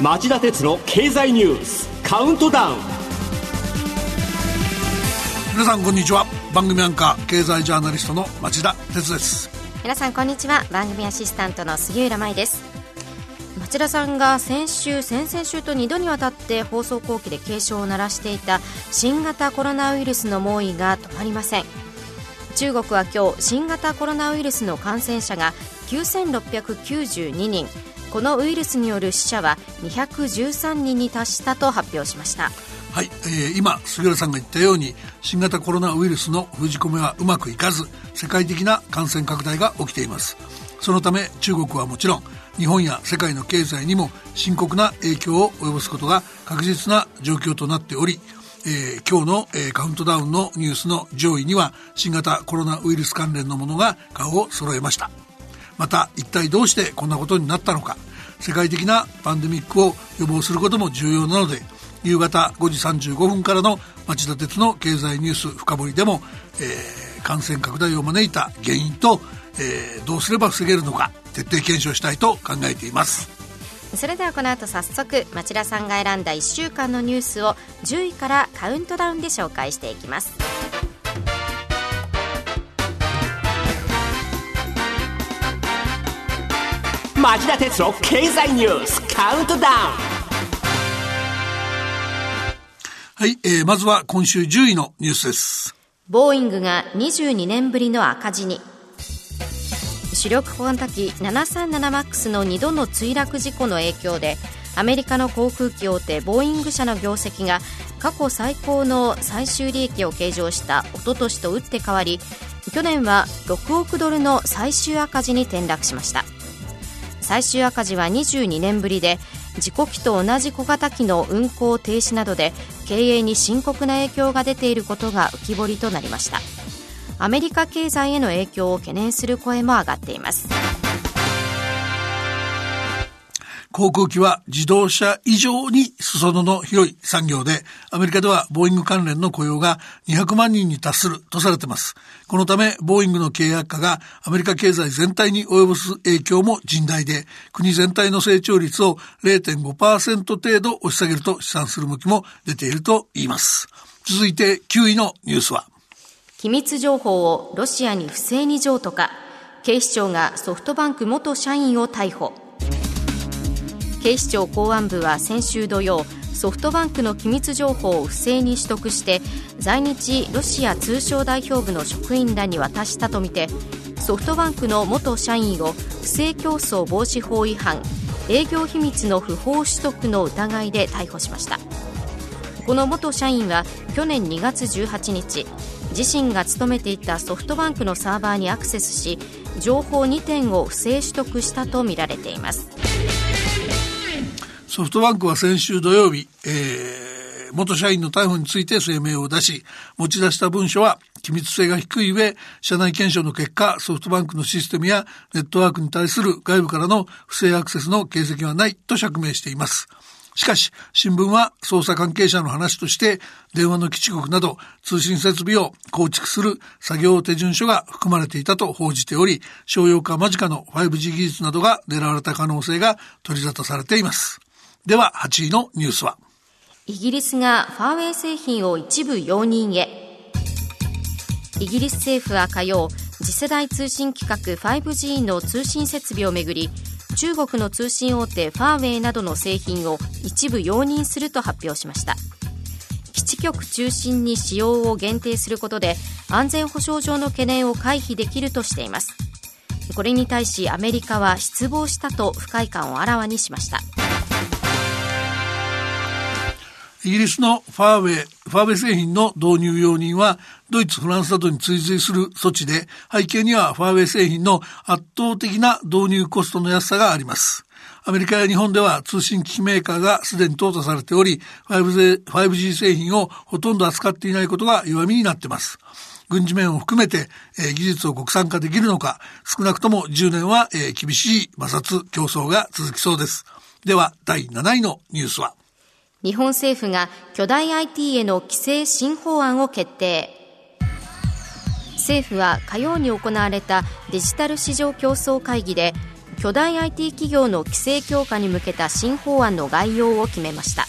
町田鉄の経済ニュースカウントダウン。皆さんこんにちは。番組アンカー経済ジャーナリストの町田鉄です。皆さんこんにちは。番組アシスタントの杉浦舞です。町田さんが先週先々週と2度にわたって放送後期で警鐘を鳴らしていた新型コロナウイルスの猛威が止まりません。中国は今日新型コロナウイルスの感染者が9692人このウイルスによる死者は213人に達したと発表しました。はい、えー、今杉浦さんが言ったように新型コロナウイルスの封じ込めはうまくいかず世界的な感染拡大が起きています。そのため中国はもちろん日本や世界の経済にも深刻な影響を及ぼすことが確実な状況となっており、えー、今日の、えー、カウントダウンのニュースの上位には新型コロナウイルス関連のものが顔を揃えました。また一体どうしてこんなことになったのか。世界的なパンデミックを予防することも重要なので夕方5時35分からの町田鉄の経済ニュース深掘りでも、えー、感染拡大を招いた原因と、えー、どうすれば防げるのか徹底検証したいと考えています。それではこの後早速町田さんが選んだ1週間のニュースを10位からカウントダウンで紹介していきます。町田鉄の経済ニュースカウントダウン。はい、えー、まずは今週10位のニュースです。ボーイングが22年ぶりの赤字に。主力小型機 737MAX の2度の墜落事故の影響でアメリカの航空機大手ボーイング社の業績が過去最高の最終利益を計上したおととしと打って変わり去年は6億ドルの最終赤字に転落しました最終赤字は22年ぶりで事故機と同じ小型機の運航停止などで経営に深刻な影響が出ていることが浮き彫りとなりました。アメリカ経済への影響を懸念する声も上がっています。航空機は自動車以上に裾野の広い産業で、アメリカではボーイング関連の雇用が200万人に達するとされています。このため、ボーイングの経営悪化がアメリカ経済全体に及ぼす影響も甚大で、国全体の成長率を0.5%程度押し下げると試算する向きも出ていると言います。続いて9位のニュースは、機密情報をロシアに不正に譲渡か、警視庁がソフトバンク元社員を逮捕。警視庁公安部は先週土曜ソフトバンクの機密情報を不正に取得して在日ロシア通商代表部の職員らに渡したとみてソフトバンクの元社員を不正競争防止法違反営業秘密の不法取得の疑いで逮捕しました。この元社員は去年2月18日自身が勤めていたソフトバンクのサーバーにアクセスし情報2点を不正取得したとみられています。ソフトバンクは先週土曜日、えー、元社員の逮捕について声明を出し、持ち出した文書は機密性が低い上、社内検証の結果、ソフトバンクのシステムやネットワークに対する外部からの不正アクセスの形跡はないと釈明しています。しかし、新聞は捜査関係者の話として、電話の基地局など通信設備を構築する作業手順書が含まれていたと報じており、商用化間近の 5G 技術などが狙われた可能性が取り沙汰されています。では8位のニュースは。イギリスがファーウェイ製品を一部容認へ。イギリス政府は火曜次世代通信規格 5G の通信設備をめぐり中国の通信大手ファーウェイなどの製品を一部容認すると発表しました。基地局中心に使用を限定することで安全保障上の懸念を回避できるとしています。これに対しアメリカは失望したと不快感をあらわにしました。イギリスのファーウェイ、ファーウェイ製品の導入容認は、ドイツ、フランスなどに追随する措置で、背景にはファーウェイ製品の圧倒的な導入コストの安さがあります。アメリカや日本では通信機器メーカーがすでに淘汰されており、5G 製品をほとんど扱っていないことが弱みになっています。軍事面を含めて、え、技術を国産化できるのか、少なくとも10年は、え、厳しい摩擦競争が続きそうです。では、第7位のニュースは日本政府が巨大 IT への規制新法案を決定。政府は火曜に行われたデジタル市場競争会議で巨大 IT 企業の規制強化に向けた新法案の概要を決めました。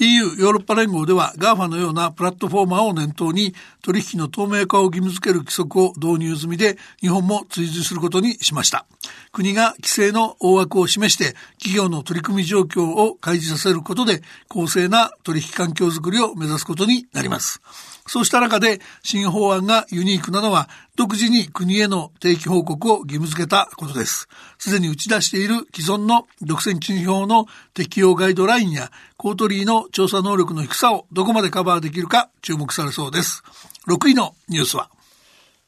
EU ヨーロッパ連合では GAFA のようなプラットフォーマーを念頭に取引の透明化を義務付ける規則を導入済みで日本も追随することにしました。国が規制の大枠を示して企業の取り組み状況を開示させることで公正な取引環境づくりを目指すことになります。そうした中で新法案がユニークなのは独自に国への定期報告を義務付けたことです。すでに打ち出している既存の独占禁止法の適用ガイドラインやコートリーの調査能力の低さをどこまでカバーできるか注目されそうです。6位のニュースは？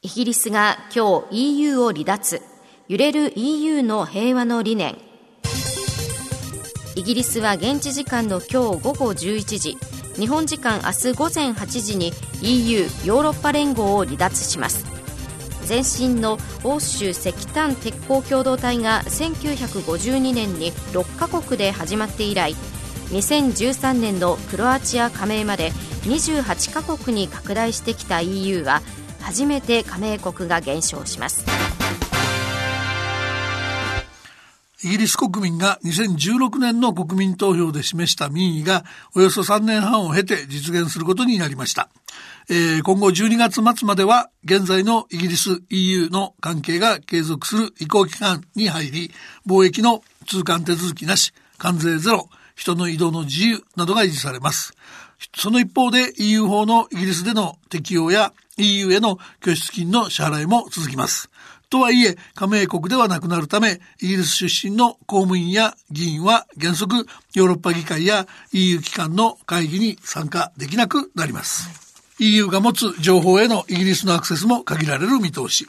イギリスが今日 EU を離脱。揺れる EU の平和の理念。イギリスは現地時間の今日午後11時日本時間明日午前8時に EU= ヨーロッパ連合を離脱します前身の欧州石炭鉄鋼共同体が1952年に6カ国で始まって以来2013年のクロアチア加盟まで28カ国に拡大してきた EU は初めて加盟国が減少しますイギリス国民が2016年の国民投票で示した民意がおよそ3年半を経て実現することになりました。えー、今後12月末までは現在のイギリス EU の関係が継続する移行期間に入り、貿易の通関手続きなし、関税ゼロ、人の移動の自由などが維持されます。その一方で EU 法のイギリスでの適用や EU への拠出金の支払いも続きます。とはいえ、加盟国ではなくなるため、イギリス出身の公務員や議員は原則、ヨーロッパ議会や EU 機関の会議に参加できなくなります。EU が持つ情報へのイギリスのアクセスも限られる見通し。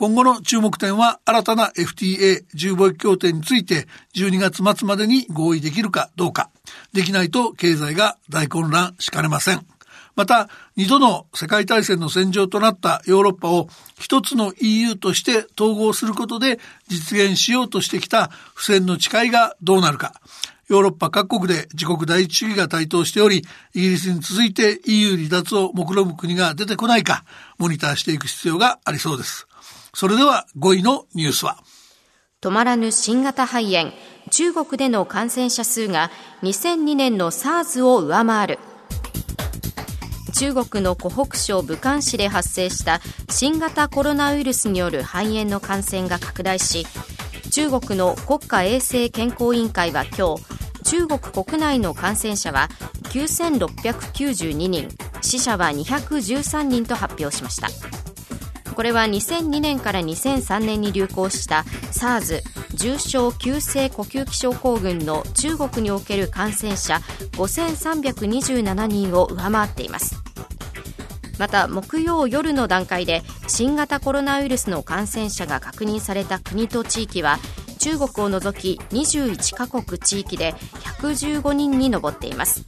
今後の注目点は新たな FTA 自由貿易協定について12月末までに合意できるかどうか。できないと経済が大混乱しかねません。また、二度の世界大戦の戦場となったヨーロッパを一つの EU として統合することで実現しようとしてきた不戦の誓いがどうなるか。ヨーロッパ各国で自国第一主義が台頭しており、イギリスに続いて EU 離脱を目論む国が出てこないか、モニターしていく必要がありそうです。それでは5位のニュースは？止まらぬ新型肺炎。中国での感染者数が2002年の SARS を上回る。中国の湖北省武漢市で発生した新型コロナウイルスによる肺炎の感染が拡大し中国の国家衛生健康委員会は今日中国国内の感染者は9692人死者は213人と発表しましたこれは2002年から2003年に流行した SARS 重症急性呼吸器症候群の中国における感染者5327人を上回っています。また木曜夜の段階で新型コロナウイルスの感染者が確認された国と地域は中国を除き21カ国地域で115人に上っています。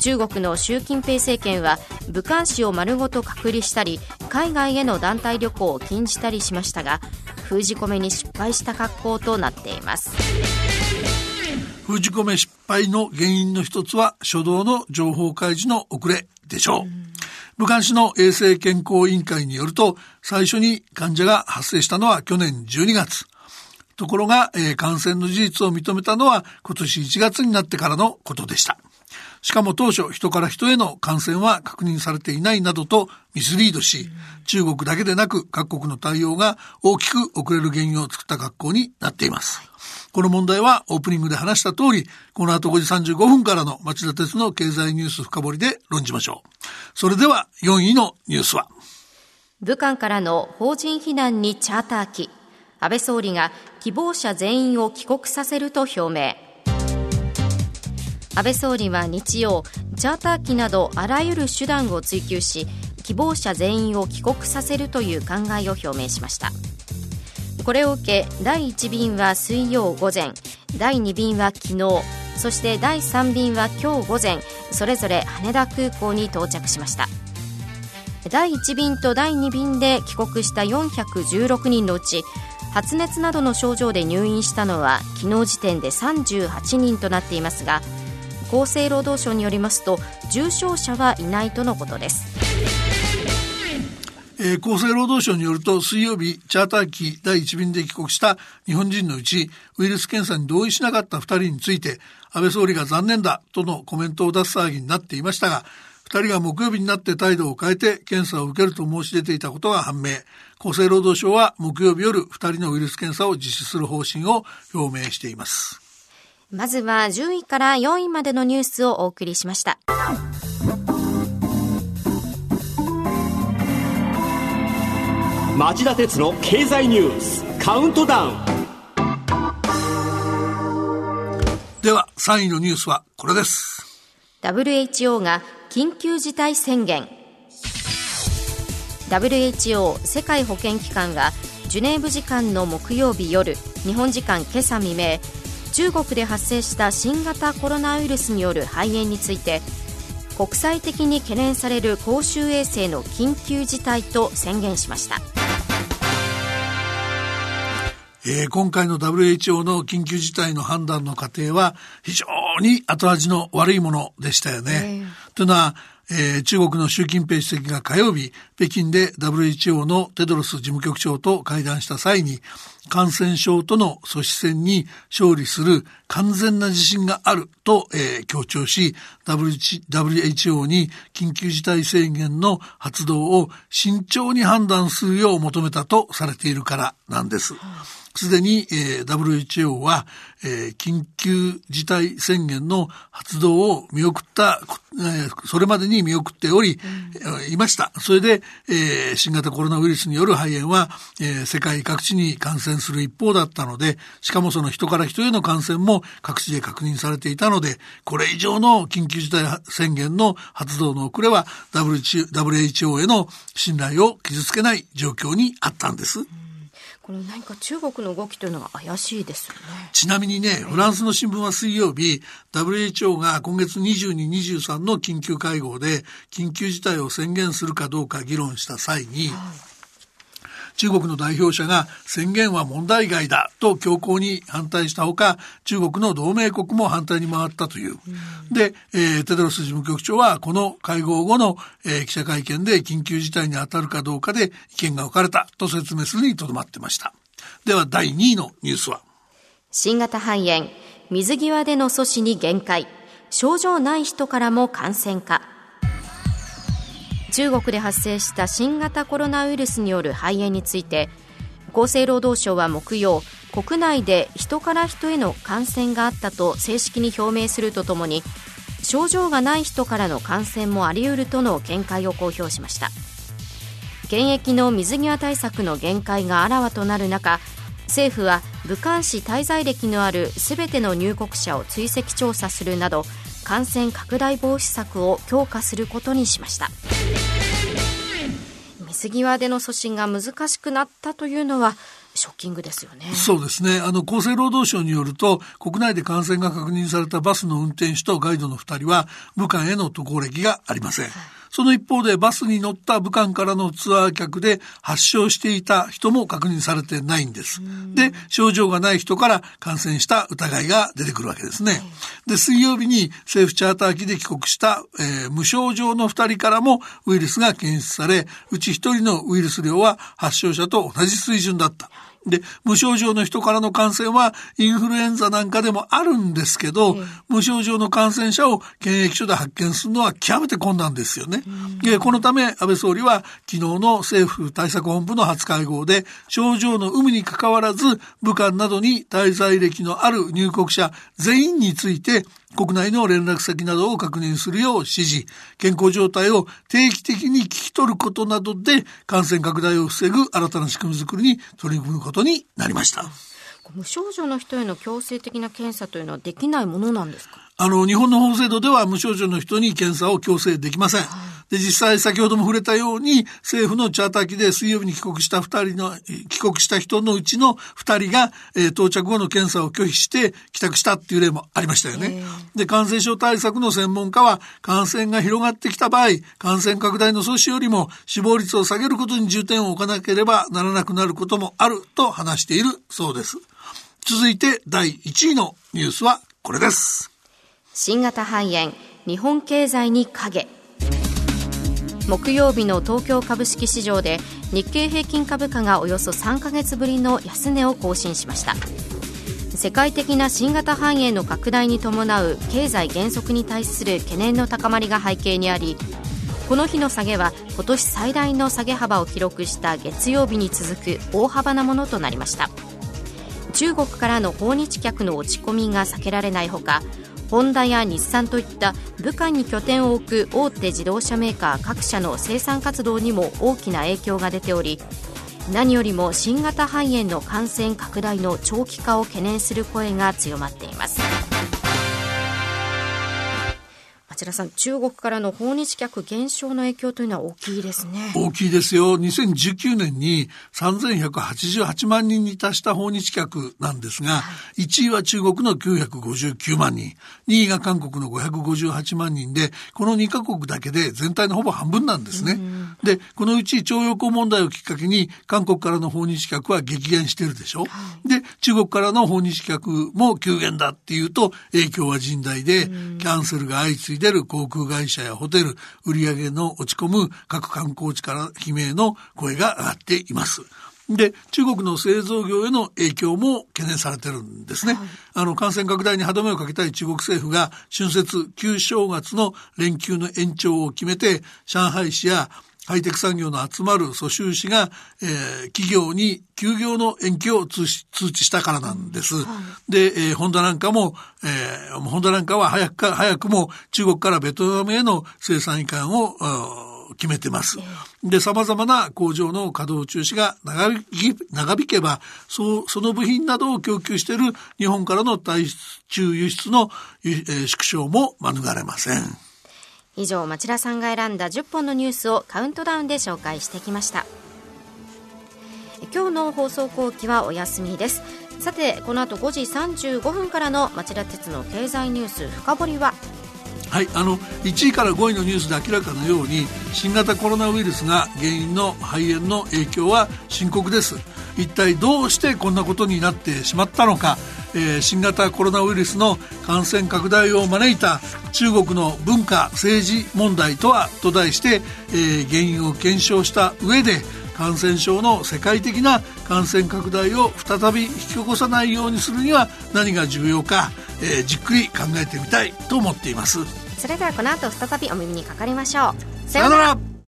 中国の習近平政権は武漢市を丸ごと隔離したり海外への団体旅行を禁じたりしましたが封じ込めに失敗した格好となっています封じ込め失敗の原因の一つは初動の情報開示の遅れでしょう武漢市の衛生健康委員会によると、最初に患者が発生したのは去年12月。ところが、えー、感染の事実を認めたのは今年1月になってからのことでした。しかも当初人から人への感染は確認されていないなどとミスリードし、中国だけでなく各国の対応が大きく遅れる原因を作った格好になっています。この問題はオープニングで話した通り、この後5時35分からの町田鉄の経済ニュース深掘りで論じましょう。それでは4位のニュースは。武漢からの法人避難にチャーター機。安倍総理が希望者全員を帰国させると表明。安倍総理は日曜、チャーター機などあらゆる手段を追求し、希望者全員を帰国させるという考えを表明しました。これを受け第1便は水曜午前第2便は昨日そして第3便は今日午前それぞれ羽田空港に到着しました第1便と第2便で帰国した416人のうち発熱などの症状で入院したのは昨日時点で38人となっていますが厚生労働省によりますと重症者はいないとのことです。えー、厚生労働省によると水曜日チャーター機第1便で帰国した日本人のうちウイルス検査に同意しなかった2人について安倍総理が残念だとのコメントを出す騒ぎになっていましたが2人が木曜日になって態度を変えて検査を受けると申し出ていたことが判明。厚生労働省は木曜日夜2人のウイルス検査を実施する方針を表明しています。まずは10位から4位までのニュースをお送りしました。町田鉄の経済ニュースカウントダウン。では3位のニュースはこれです。WHO が緊急事態宣言。WHO 世界保健機関がジュネーブ時間の木曜日夜日本時間今朝未明中国で発生した新型コロナウイルスによる肺炎について国際的に懸念される公衆衛生の緊急事態と宣言しました。えー、今回の WHO の緊急事態の判断の過程は非常に後味の悪いものでしたよね。えー、というのは、えー、中国の習近平主席が火曜日、北京で WHO のテドロス事務局長と会談した際に、感染症との阻止戦に勝利する完全な自信があると、えー、強調し、WHO に緊急事態宣言の発動を慎重に判断するよう求めたとされているからなんです。すでに、えー、WHO は、えー、緊急事態宣言の発動を見送った、えー、それまでに見送っており、うん、いました。それで、えー、新型コロナウイルスによる肺炎は、えー、世界各地に感染する一方だったので、しかもその人から人への感染も各地で確認されていたので、これ以上の緊急事態宣言の発動の遅れは WHO への信頼を傷つけない状況にあったんです。うんこの何か中国の動きというのが怪しいですよね。ちなみにね、フランスの新聞は水曜日、WHO が今月22、23の緊急会合で緊急事態を宣言するかどうか議論した際に、はい中国の代表者が宣言は問題外だと強硬に反対したほか、中国の同盟国も反対に回ったという。で、えー、テドロス事務局長はこの会合後の、えー、記者会見で緊急事態に当たるかどうかで意見が分かれたと説明するにとどまってました。では第2位のニュースは新型肺炎、水際での阻止に限界。症状ない人からも感染か。中国で発生した新型コロナウイルスによる肺炎について厚生労働省は木曜国内で人から人への感染があったと正式に表明するとともに症状がない人からの感染もあり得るとの見解を公表しました。現役の水際対策の限界があらわとなる中政府は武漢市滞在歴のある全ての入国者を追跡調査するなど感染拡大防止策を強化することにしました水際での阻止が難しくなったというのはショッキングですよね。そうですね。あの、厚生労働省によると、国内で感染が確認されたバスの運転手とガイドの2人は、武漢への渡航歴がありません。はいその一方でバスに乗った武漢からのツアー客で発症していた人も確認されてないんです。で、症状がない人から感染した疑いが出てくるわけですね。で、水曜日に政府チャーター機で帰国した、えー、無症状の2人からもウイルスが検出され、うち1人のウイルス量は発症者と同じ水準だった。で、無症状の人からの感染はインフルエンザなんかでもあるんですけど、無症状の感染者を検疫所で発見するのは極めて困難ですよね。で、このため安倍総理は昨日の政府対策本部の初会合で症状の有無にかかわらず武漢などに滞在歴のある入国者全員について国内の連絡先などを確認するよう指示、健康状態を定期的に聞き取ることなどで感染拡大を防ぐ新たな仕組みづくりに取り組むことになりました。無症状の人への強制的な検査というのはできないものなんですか？あの、日本の法制度では無症状の人に検査を強制できません。で、実際先ほども触れたように、政府のチャーター機で水曜日に帰国した二人の、帰国した人のうちの二人が、えー、到着後の検査を拒否して帰宅したっていう例もありましたよね。で、感染症対策の専門家は、感染が広がってきた場合、感染拡大の阻止よりも死亡率を下げることに重点を置かなければならなくなることもあると話しているそうです。続いて第1位のニュースはこれです。新型肺炎、日本経済に影。木曜日の東京株式市場で日経平均株価がおよそ3ヶ月ぶりの安値を更新しました。世界的な新型肺炎の拡大に伴う経済減速に対する懸念の高まりが背景にありこの日の下げは今年最大の下げ幅を記録した月曜日に続く大幅なものとなりました。中国からの訪日客の落ち込みが避けられないほかホンダや日産といった武漢に拠点を置く大手自動車メーカー各社の生産活動にも大きな影響が出ており何よりも新型肺炎の感染拡大の長期化を懸念する声が強まっています。町田さん、中国からの訪日客減少の影響というのは大きいですね。大きいですよ。2019年に3188万人に達した訪日客なんですが、はい、1位は中国の959万人、2位が韓国の558万人で、この2カ国だけで全体のほぼ半分なんですね。で、このうち徴用工問題をきっかけに、韓国からの訪日客は激減してるでしょ？はい、で、中国からの訪日客も急減だっていうと、影響は甚大で、キャンセルが相次いでる航空会社やホテル、売上の落ち込む各観光地から悲鳴の声が上がっています。で、中国の製造業への影響も懸念されてるんですね。はい、あの、感染拡大に歯止めをかけたい中国政府が春節、旧正月の連休の延長を決めて、上海市やハイテク産業の集まる蘇州市が、えー、企業に休業の延期を通知したからなんです。はい、で、えー、ホンダなんかも、えー、ホンダなんかは早くか、早くも中国からベトナムへの生産移管を、決めてます。で、様々な工場の稼働中止が長引長引けば、そその部品などを供給している日本からの対中輸出の、えー、縮小も免れません。以上町田さんが選んだ10本のニュースをカウントダウンで紹介してきました。今日の放送後期はお休みです。さてこの後5時35分からの町田鉄の経済ニュース深掘りは？はいあの1位から5位のニュースで明らかなように新型コロナウイルスが原因の肺炎の影響は深刻です。一体どうしてこんなことになってしまったのか、えー、新型コロナウイルスの感染拡大を招いた中国の文化政治問題とはと題して、えー、原因を検証した上で感染症の世界的な感染拡大を再び引き起こさないようにするには何が重要か、えー、じっくり考えてみたいと思っています。それではこの後再びお耳にかかりましょう。さようなら